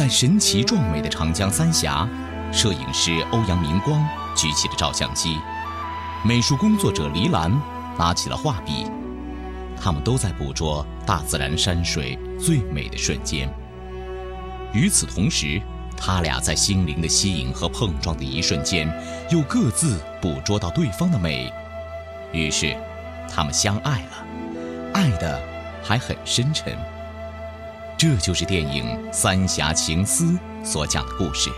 在神奇壮美的长江三峡，摄影师欧阳明光举起了照相机，美术工作者黎兰拿起了画笔，他们都在捕捉大自然山水最美的瞬间。与此同时，他俩在心灵的吸引和碰撞的一瞬间，又各自捕捉到对方的美，于是，他们相爱了，爱的还很深沉。这就是电影《三峡情思》所讲的故事。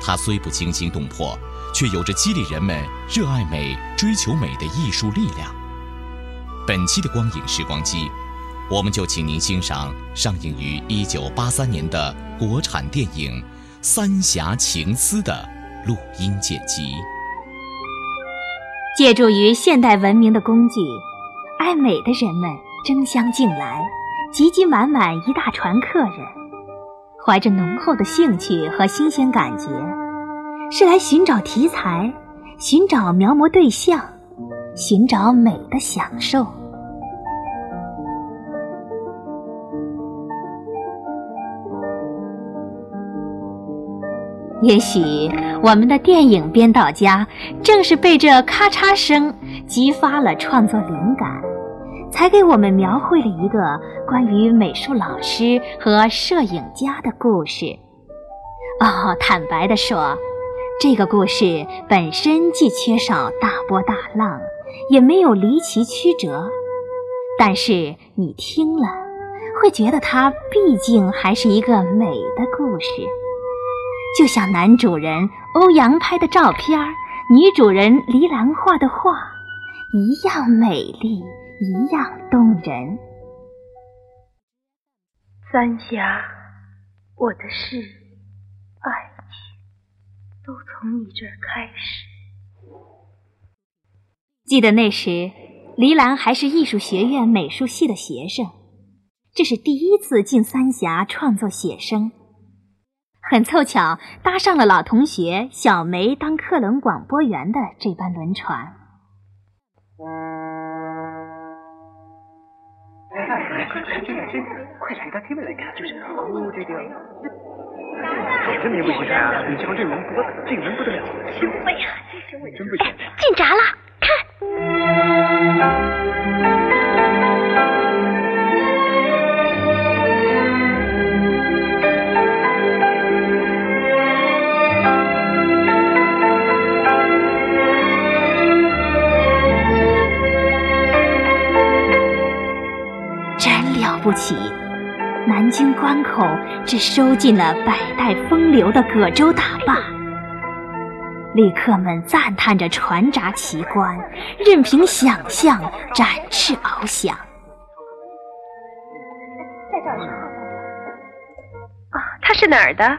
它虽不惊心动魄，却有着激励人们热爱美、追求美的艺术力量。本期的光影时光机，我们就请您欣赏上映于1983年的国产电影《三峡情思》的录音剪辑。借助于现代文明的工具，爱美的人们争相进来，急急满满一大船客人，怀着浓厚的兴趣和新鲜感觉，是来寻找题材，寻找描摹对象，寻找美的享受。也许我们的电影编导家正是被这咔嚓声激发了创作灵感，才给我们描绘了一个关于美术老师和摄影家的故事。哦，坦白地说，这个故事本身既缺少大波大浪，也没有离奇曲折，但是你听了，会觉得它毕竟还是一个美的故事。就像男主人欧阳拍的照片女主人黎兰画的画一样美丽，一样动人。三峡，我的事，爱情，都从你这儿开始。记得那时，黎兰还是艺术学院美术系的学生，这是第一次进三峡创作写生。很凑巧，搭上了老同学小梅当客轮广播员的这班轮船。快快，快，快给他开门来看，就是哦，这个，真名不虚传啊！你瞧这人，这个人不得了，行为呀，真不行。进闸了，看。起！南京关口只收进了百代风流的葛洲大坝，旅客们赞叹着船闸奇观，任凭想象展翅翱翔。在这儿啊，他是哪儿的？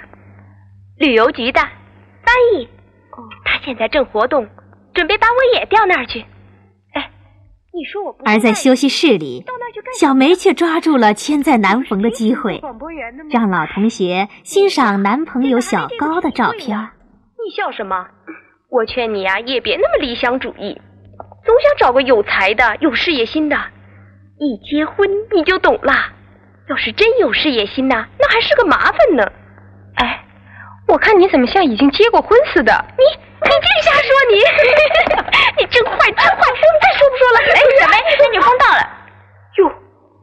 旅游局的翻译。哦，他现在正活动，准备把我也调那儿去。哎，你说我不？而在休息室里，小梅却抓住了千载难逢的机会，让老同学欣赏男朋友小高的照片。你笑什么？我劝你啊、也别那么理想主义，总想找个有才的、有事业心的。一结婚你就懂了，要是真有事业心呐，那还是个麻烦呢。哎，我看你怎么像已经结过婚似的。你他说你你真坏真坏我再说不说了哎小梅那女风到了。哟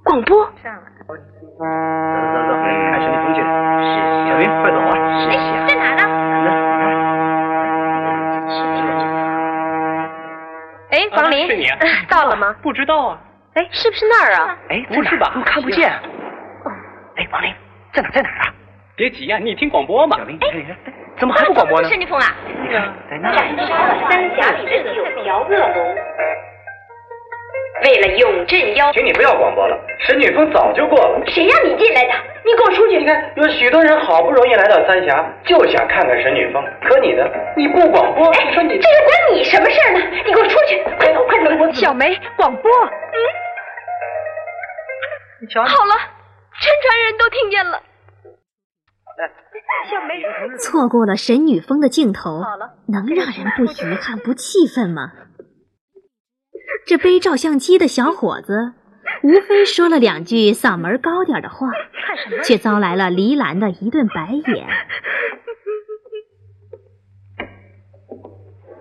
广播。上了走走走开始女风去小梅快走啊谢在哪呢哎王林。是你啊。到了吗？不知道啊。哎是不是那儿啊？哎不是吧？我看不见。哦哎王林在哪在哪啊？别急啊你听广播嘛。怎么还不广播呢？沈女峰啊，那个在那。斩杀了三峡里的九条恶龙。为了永镇妖，请你不要广播了，沈女峰早就过了。谁让你进来的？你给我出去！你看，有许多人好不容易来到三峡，就想看看沈女峰，可你呢？你不广播，你说你这又关你什么事呢？你给我出去！快走，快走！小梅，广播。嗯。你瞧。好了，全船人都听见了。错过了神女峰的镜头，能让人不遗憾、不气愤吗？这背照相机的小伙子，无非说了两句嗓门高点的话，却遭来了黎兰的一顿白眼。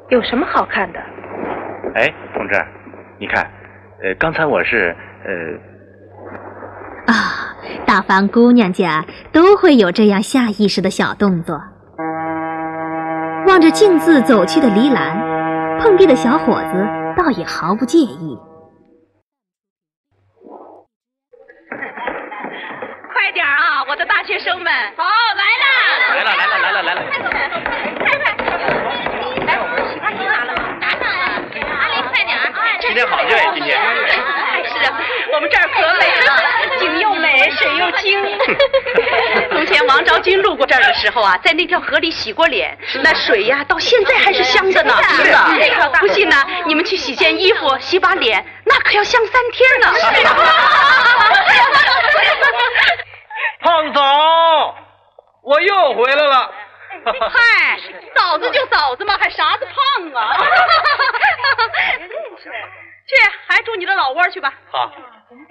有什么好看的？哎，同志，你看，呃，刚才我是呃……啊，大凡姑娘家都会有这样下意识的小动作。望着径自走去的黎兰，碰壁的小伙子。倒也毫不介意。快点啊，我的大学生们！好，来了！来了，来了，来了，来了！快快，来，洗发精拿了吗？拿上了。阿林，快点！今天好热呀，今天。是啊，我们这儿可美了，景又美，水又清。从前王昭君路过这儿的时候啊，在那条河里洗过脸，那水呀，到现在还是香的呢。是的，不信呢，你们去洗件衣服、洗把脸，那可要香三天呢。胖嫂，我又回来了。嗨，嫂子就嫂子嘛，还啥子胖啊？去，还住你的老窝去吧。好。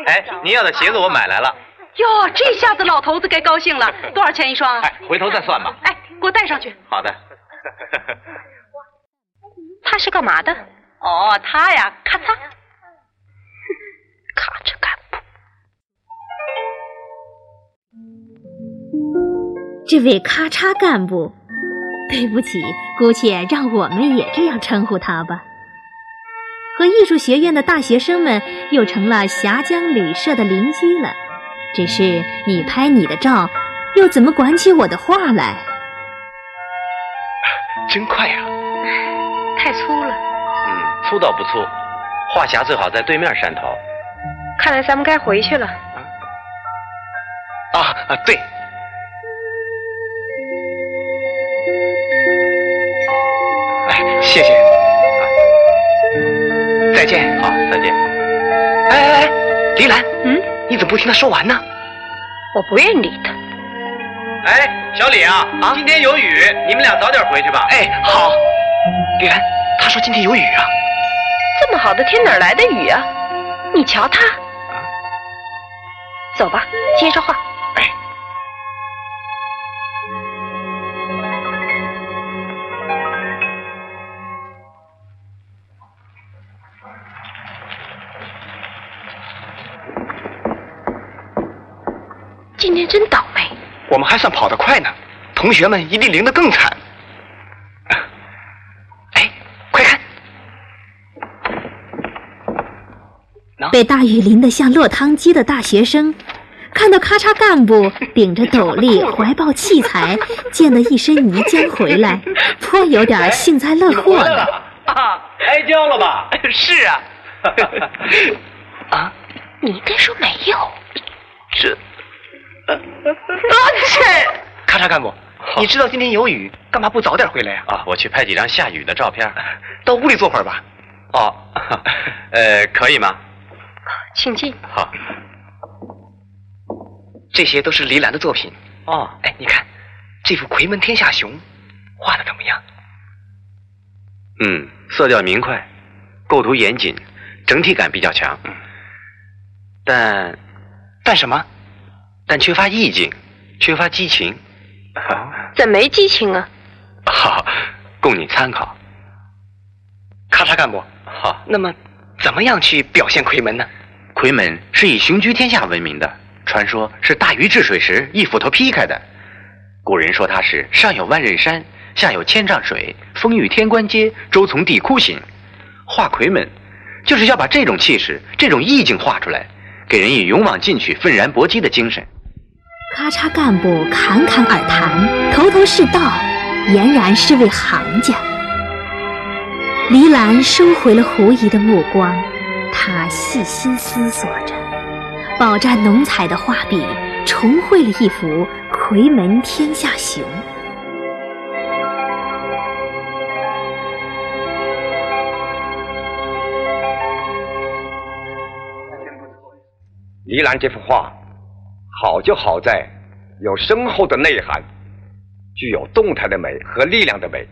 哎，您要的鞋子我买来了。哟，这下子老头子该高兴了。多少钱一双啊？哎，回头再算吧。哎，给我带上去。好的。他是干嘛的？哦，他呀，咔嚓，咔嚓干部。这位咔嚓干部，对不起，姑且让我们也这样称呼他吧。和艺术学院的大学生们又成了峡江旅社的邻居了。只是你拍你的照，又怎么管起我的画来？真快呀！太粗了。嗯，粗倒不粗，画匣最好在对面山头。看来咱们该回去了。啊啊，对。再见。好，再见。哎哎哎，黎兰。嗯。你怎么不听他说完呢？我不愿意理他。哎，小李啊，啊，今天有雨，你们俩早点回去吧。哎，好。李兰，他说今天有雨啊。这么好的天哪来的雨啊？你瞧他。走吧，接着画。我们还算跑得快呢，同学们一定淋得更惨。哎，快看！被大雨淋得像落汤鸡的大学生，看到咔嚓干部顶着斗笠，怀抱器材，溅得一身泥浆回来，颇有点幸灾乐祸了。啊，挨浇了吧？是啊。啊，你应该说没有。这。我去！咔嚓干部，你知道今天有雨，干嘛不早点回来呀？啊，我去拍几张下雨的照片。到屋里坐会儿吧。哦，呃，可以吗？请进。好。这些都是黎兰的作品。哦，哎，你看这幅《夔门天下雄》，画的怎么样？嗯，色调明快，构图严谨，整体感比较强。嗯。但，但什么？但缺乏意境，缺乏激情。怎没激情啊？好，供你参考。咔嚓干部。好。那么，怎么样去表现魁门呢？魁门是以雄居天下闻名的，传说是大禹治水时一斧头劈开的。古人说它是上有万仞山，下有千丈水，风雨天关街，周从地窟行。画魁门就是要把这种气势、这种意境画出来，给人以勇往进取、愤然搏击的精神。咔嚓干部侃侃而谈，头头是道，俨然是位行家。黎兰收回了狐疑的目光，她细心思索着，饱蘸浓彩的画笔重绘了一幅夔门天下雄。黎兰这幅画。好就好在有深厚的内涵，具有动态的美和力量的美，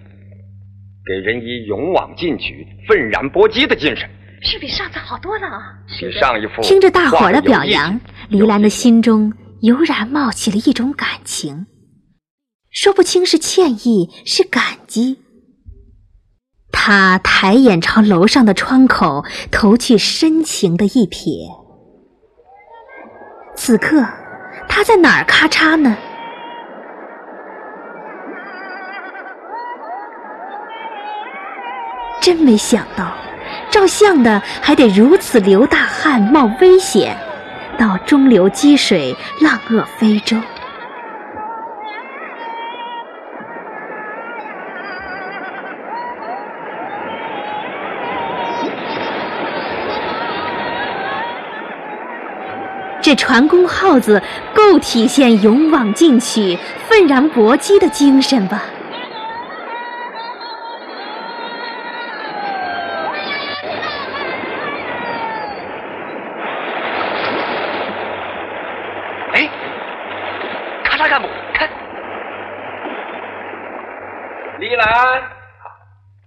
给人以勇往进取、愤然搏击的精神。是比上次好多了啊！比上一幅。听着大伙儿的表扬，黎兰的心中油然冒起了一种感情，说不清是歉意，是感激。他抬眼朝楼上的窗口投去深情的一瞥，此刻。他在哪儿咔嚓呢？真没想到，照相的还得如此流大汗、冒危险，到中流击水、浪遏飞舟。这船工号子够体现勇往进取、奋然搏击的精神吧？哎，咔嚓干部，看，李兰，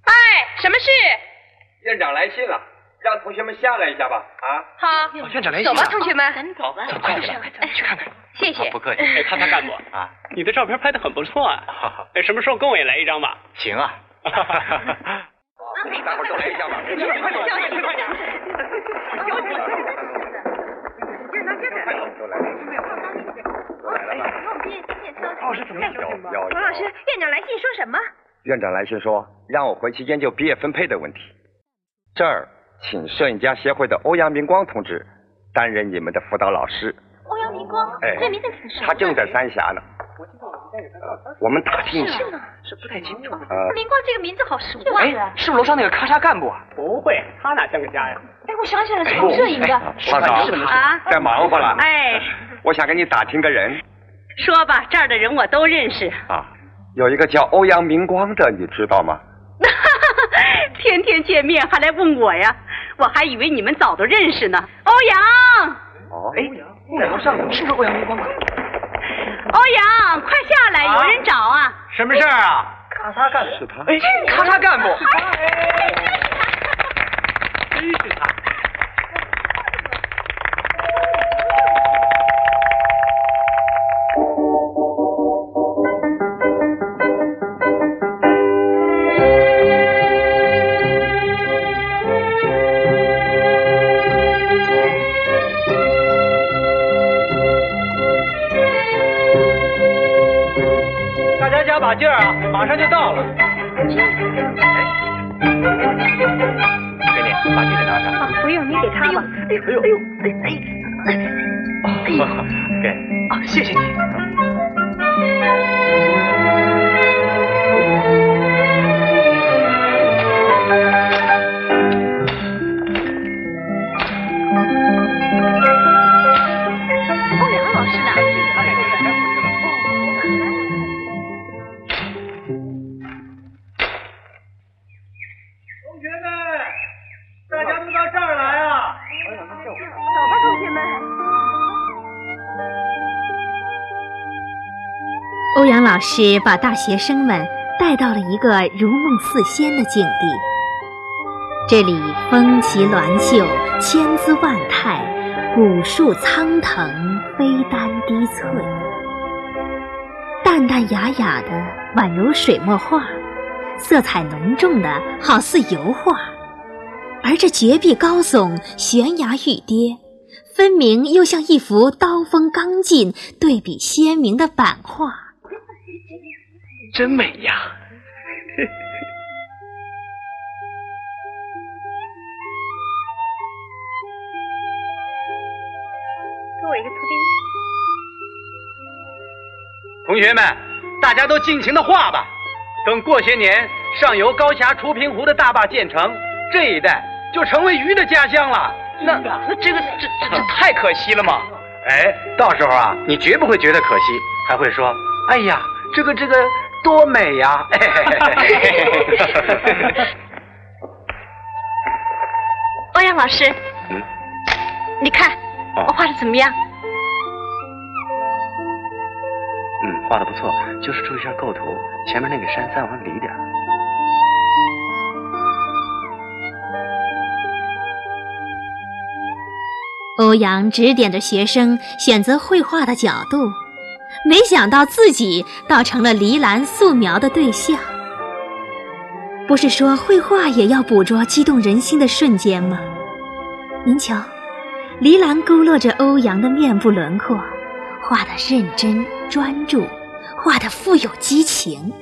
哎，什么事？院长来信了。让同学们下来一下吧，啊！好，院长来走吧，同学们。好，走快点，去看看。谢谢，不客气。哎，看看干部啊，你的照片拍的很不错啊。哎，什么时候跟我也来一张吧？行啊。大伙儿都来一下吧。快点，快点，快点，快点。都来了。都来了吧？老师怎么样？王老师，院长来信说什么？院长来信说，让我回去研究毕业分配的问题。这儿。请摄影家协会的欧阳明光同志担任你们的辅导老师。欧阳明光，哎，这名字挺熟。他正在三峡呢。我们打听一下。是不太清楚。呃，明光这个名字好熟啊。哎，是不是楼上那个咔嚓干部啊？不会，他哪像个家呀？哎，我想起来了，是摄影的。胖嫂啊，在忙活了。哎，我想跟你打听个人。说吧，这儿的人我都认识。啊，有一个叫欧阳明光的，你知道吗？天天见面还来问我呀？我还以为你们早都认识呢。欧阳，哦，哎，在楼上是不是欧阳明光啊？欧阳，快下来，有人找啊！什么事儿啊？咔嚓干是他？哎，咔嚓干部，真是他。把劲儿啊，马上就到了。哎，给你，把这个拿上。啊，不用，你给他吧。哎呦，哎呦，哎哎，哎，给，啊，谢谢你。老师把大学生们带到了一个如梦似仙的境地。这里风奇鸾秀，千姿万态，古树苍藤，飞丹低翠，淡淡雅雅的，宛如水墨画，色彩浓重的，好似油画。而这绝壁高耸，悬崖欲跌，分明又像一幅刀锋刚劲、对比鲜明的版画。真美呀！给我一个图钉。同学们，大家都尽情的画吧。等过些年，上游高峡出平湖的大坝建成，这一带就成为鱼的家乡了。那那这个这这这太可惜了嘛！哎，到时候啊，你绝不会觉得可惜，还会说：“哎呀，这个这个。”多美呀！”欧阳老师，嗯，你看我画的怎么样？嗯，画的不错，就是注意一下构图，前面那个山再往里点。欧阳指点着学生选择绘画的角度，没想到自己倒成了黎兰素描的对象。不是说绘画也要捕捉激动人心的瞬间吗？您瞧，黎兰勾勒着欧阳的面部轮廓，画的认真专注，画的富有激情。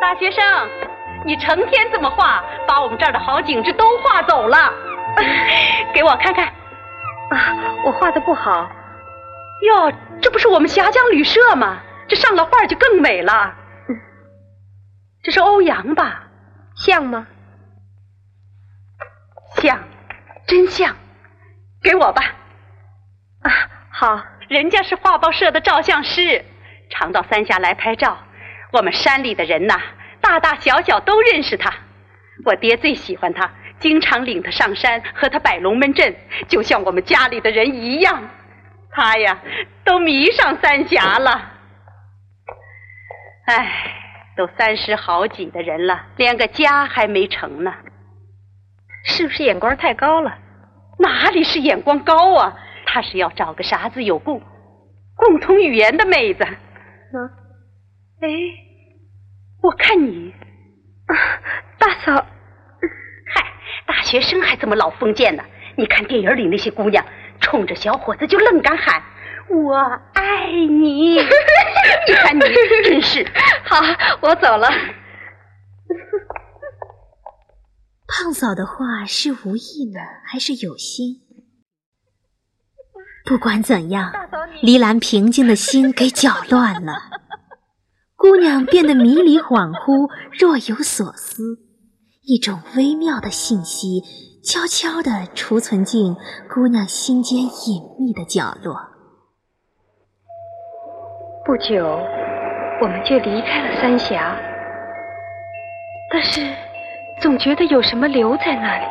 大学生。你成天这么画，把我们这儿的好景致都画走了。给我看看。啊，我画的不好。哟，这不是我们峡江旅社吗？这上了画就更美了。这是欧阳吧？像吗？像，真像。给我吧。啊，好。人家是画报社的照相师，常到三峡来拍照。我们山里的人呐。大大小小都认识他，我爹最喜欢他，经常领他上山和他摆龙门阵，就像我们家里的人一样。他呀，都迷上三峡了。唉，都三十好几的人了，连个家还没成呢。是不是眼光太高了？哪里是眼光高啊？他是要找个啥子有共共同语言的妹子。嗯，哎。我看你，大嫂，学生还这么老封建呢？你看电影里那些姑娘，冲着小伙子就愣敢喊“我爱你”，你看你真是。好，我走了。胖嫂的话是无意呢，还是有心？不管怎样，黎兰平静的心给搅乱了。姑娘变得迷离恍惚，若有所思。一种微妙的信息悄悄地储存进姑娘心间隐秘的角落。不久，我们就离开了三峡，但是总觉得有什么留在那里。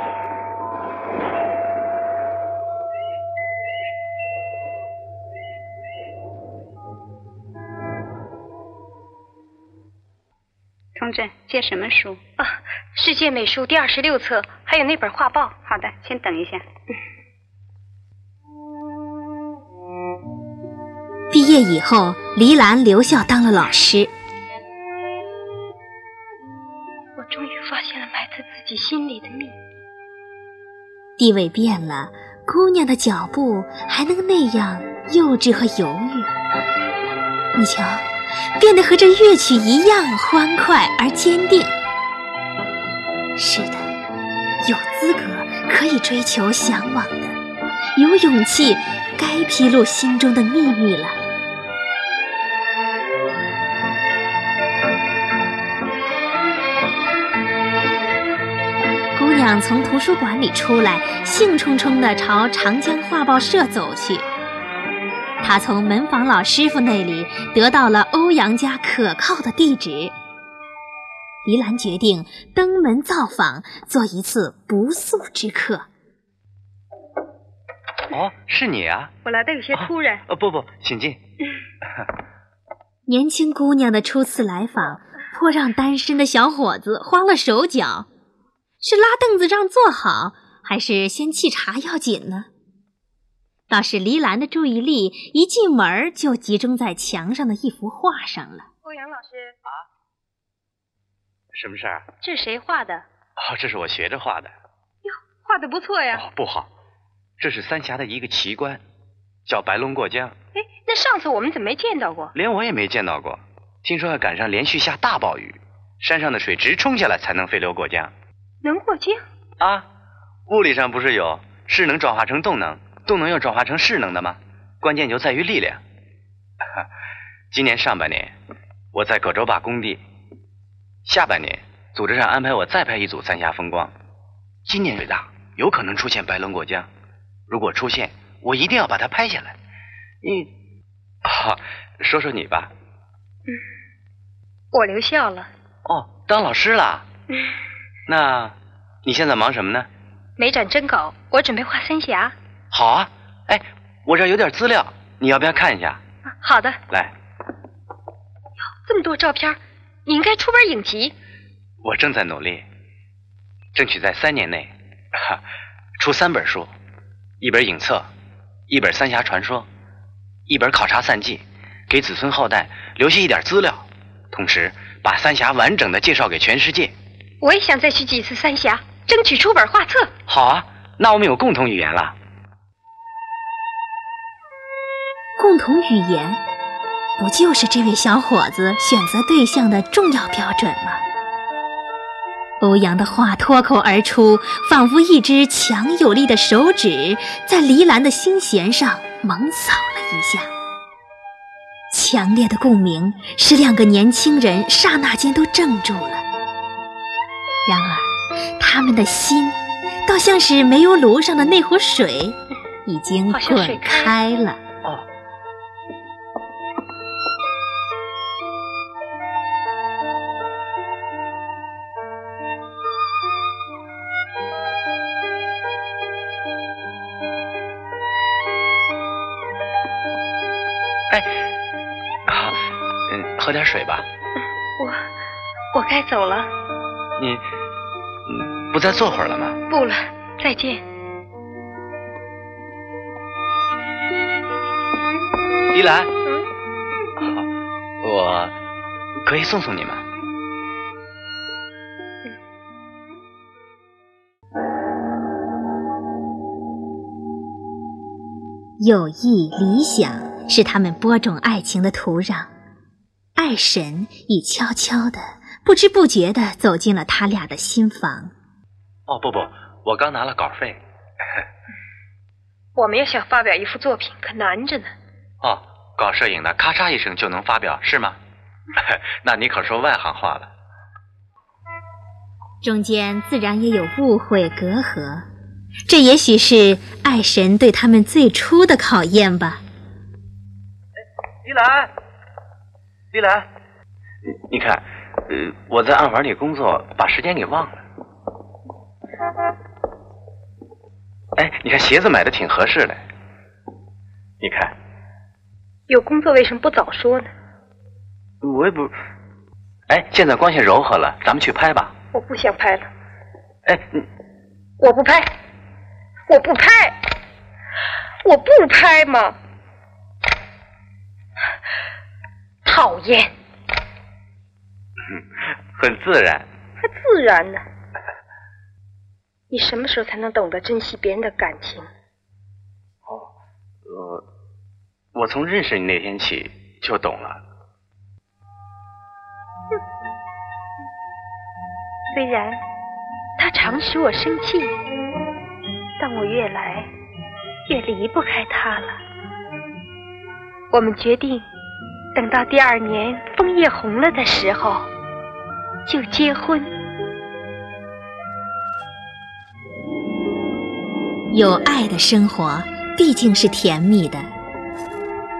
借什么书？啊，世界美术第二十六册，还有那本画报。好的，先等一下。毕业以后，黎兰留校当了老师。我终于发现了埋在自己心里的秘密。地位变了，姑娘的脚步还能那样幼稚和犹豫？你瞧。变得和这乐曲一样欢快而坚定。是的，有资格可以追求向往的，有勇气该披露心中的秘密了。姑娘从图书馆里出来，兴冲冲地朝长江画报社走去。他从门房老师傅那里得到了欧阳家可靠的地址。黎兰决定登门造访，做一次不速之客。哦，是你啊！我来的有些突然。哦，不不，请进。年轻姑娘的初次来访，颇让单身的小伙子慌了手脚。是拉凳子让坐好，还是先沏茶要紧呢？倒是黎兰的注意力一进门就集中在墙上的一幅画上了。欧阳老师啊，什么事儿？这是谁画的？哦，这是我学着画的。哟，画的不错呀。哦，不好，这是三峡的一个奇观，叫白龙过江。哎，那上次我们怎么没见到过？连我也没见到过。听说要赶上连续下大暴雨，山上的水直冲下来才能飞流过江。能过江？啊，物理上不是有势能转化成动能，动能又转化成势能的吗？关键就在于力量。今年上半年我在葛洲坝工地，下半年组织上安排我再拍一组三峡风光。今年最大，有可能出现白龙过江。如果出现，我一定要把它拍下来。你，好，说说你吧。嗯，我留校了。哦，当老师了。嗯，那你现在忙什么呢？没展征稿，我准备画三峡。好啊，哎，我这儿有点资料，你要不要看一下？好的。来。这么多照片，你应该出本影集。我正在努力，争取在三年内出三本书，一本影册，一本三峡传说，一本考察散记，给子孙后代留下一点资料，同时把三峡完整的介绍给全世界。我也想再去几次三峡，争取出本画册。好啊，那我们有共同语言了。共同语言，不就是这位小伙子选择对象的重要标准吗？欧阳的话脱口而出，仿佛一只强有力的手指在黎兰的心弦上猛扫了一下。强烈的共鸣使两个年轻人刹那间都怔住了。然而，他们的心，倒像是煤油炉上的那壶水，已经滚开了。喝点水吧。我我该走了。你不再坐会儿了吗？不了，再见。依兰。嗯。好，我可以送送你吗？友谊、理想是他们播种爱情的土壤。爱神已悄悄的、不知不觉的走进了他俩的心房。哦不不，我刚拿了稿费。我们也想发表一幅作品，可难着呢。哦，搞摄影的咔嚓一声就能发表，是吗？那你可说外行话了。中间自然也有误会隔阂，这也许是爱神对他们最初的考验吧。依兰。丽兰，你看，呃，我在暗房里工作，把时间给忘了。哎，你看鞋子买的挺合适的，你看。有工作为什么不早说呢？我也不。哎，现在光线柔和了，咱们去拍吧。我不想拍了。哎，我不拍，我不拍，我不拍嘛。讨厌，很自然，还自然呢？你什么时候才能懂得珍惜别人的感情？哦，呃，我从认识你那天起就懂了。哼，虽然他常使我生气，但我越来越离不开他了。我们决定。等到第二年枫叶红了的时候，就结婚。有爱的生活毕竟是甜蜜的。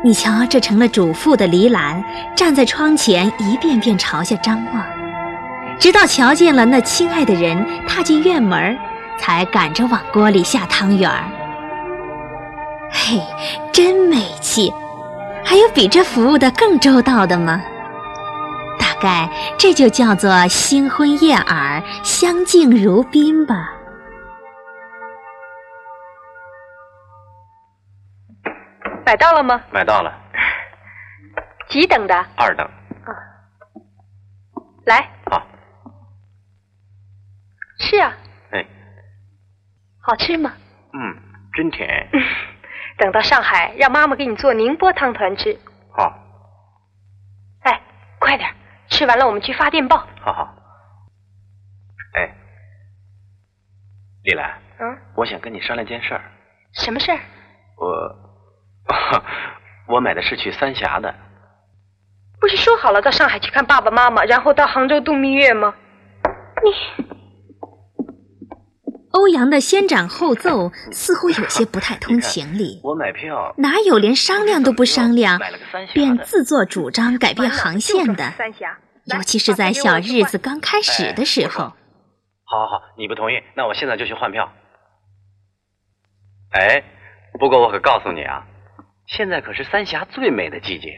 你瞧，这成了主妇的黎兰，站在窗前一遍遍朝下张望，直到瞧见了那亲爱的人踏进院门，才赶着往锅里下汤圆儿。嘿，真美气！还有比这服务的更周到的吗？大概这就叫做新婚燕尔，相敬如宾吧。买到了吗？买到了。几等的？二等。啊。来。好。吃啊。哎。好吃吗？嗯，真甜。等到上海，让妈妈给你做宁波汤团吃。好。哎，快点，吃完了我们去发电报。好好。哎，丽兰。嗯，我想跟你商量件事儿。什么事儿？我，我买的是去三峡的。不是说好了到上海去看爸爸妈妈，然后到杭州度蜜月吗？你。欧阳的先斩后奏似乎有些不太通情理。我买票哪有连商量都不商量，便自作主张改变航线的？尤其是在小日子刚开始的时候。好，好，好，你不同意，那我现在就去换票。哎，不过我可告诉你啊，现在可是三峡最美的季节，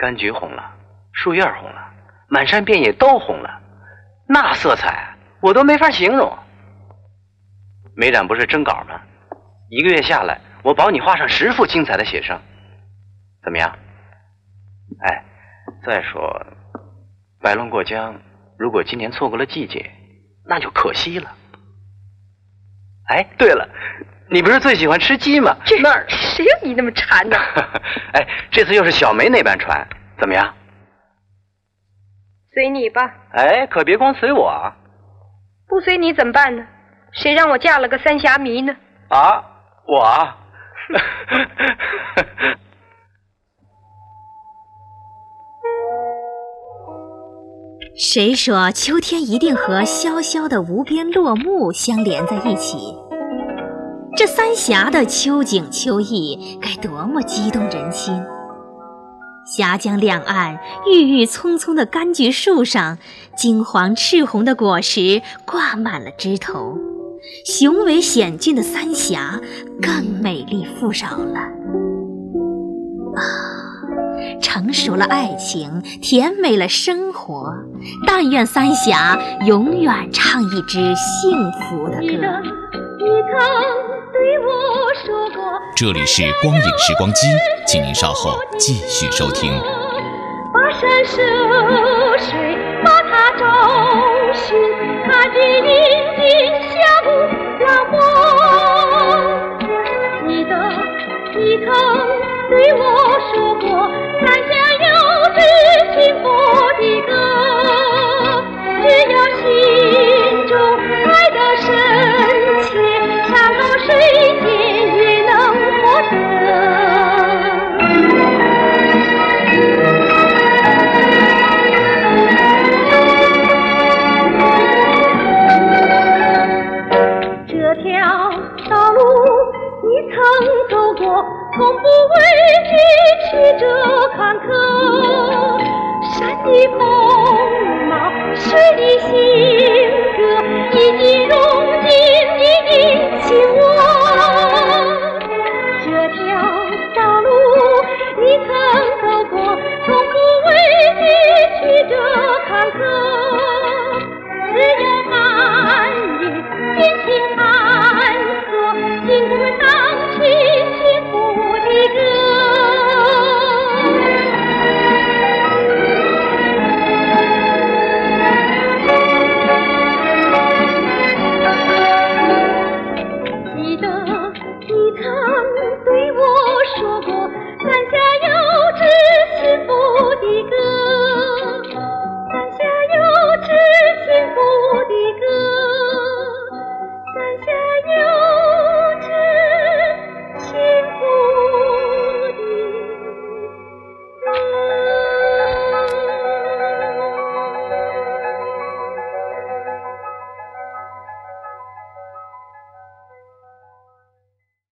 柑橘红了，树叶红了，满山遍野都红了，那色彩我都没法形容。美展不是征稿吗？一个月下来，我保你画上十幅精彩的写生，怎么样？哎，再说，白龙过江，如果今年错过了季节，那就可惜了。哎，对了，你不是最喜欢吃鸡吗？那儿谁有你那么馋的？哎，这次又是小梅那班船，怎么样？随你吧。哎，可别光随我啊。不随你怎么办呢？谁让我嫁了个三峡迷呢？啊，我。谁说秋天一定和萧萧的无边落木相连在一起？这三峡的秋景秋意该多么激动人心！峡江两岸，郁郁葱葱的柑橘树上，金黄赤红的果实挂满了枝头。雄伟险峻的三峡更美丽富饶了啊！成熟了爱情，甜美了生活。但愿三峡永远唱一支幸福的歌。这里是光影时光机，请您稍后继续收听。跋山涉水，把它找寻，看日坎坷，山的风貌，水的性格，已经融进你的心窝。这条道路你曾走过，从不畏惧曲折坎坷，只要含义心情。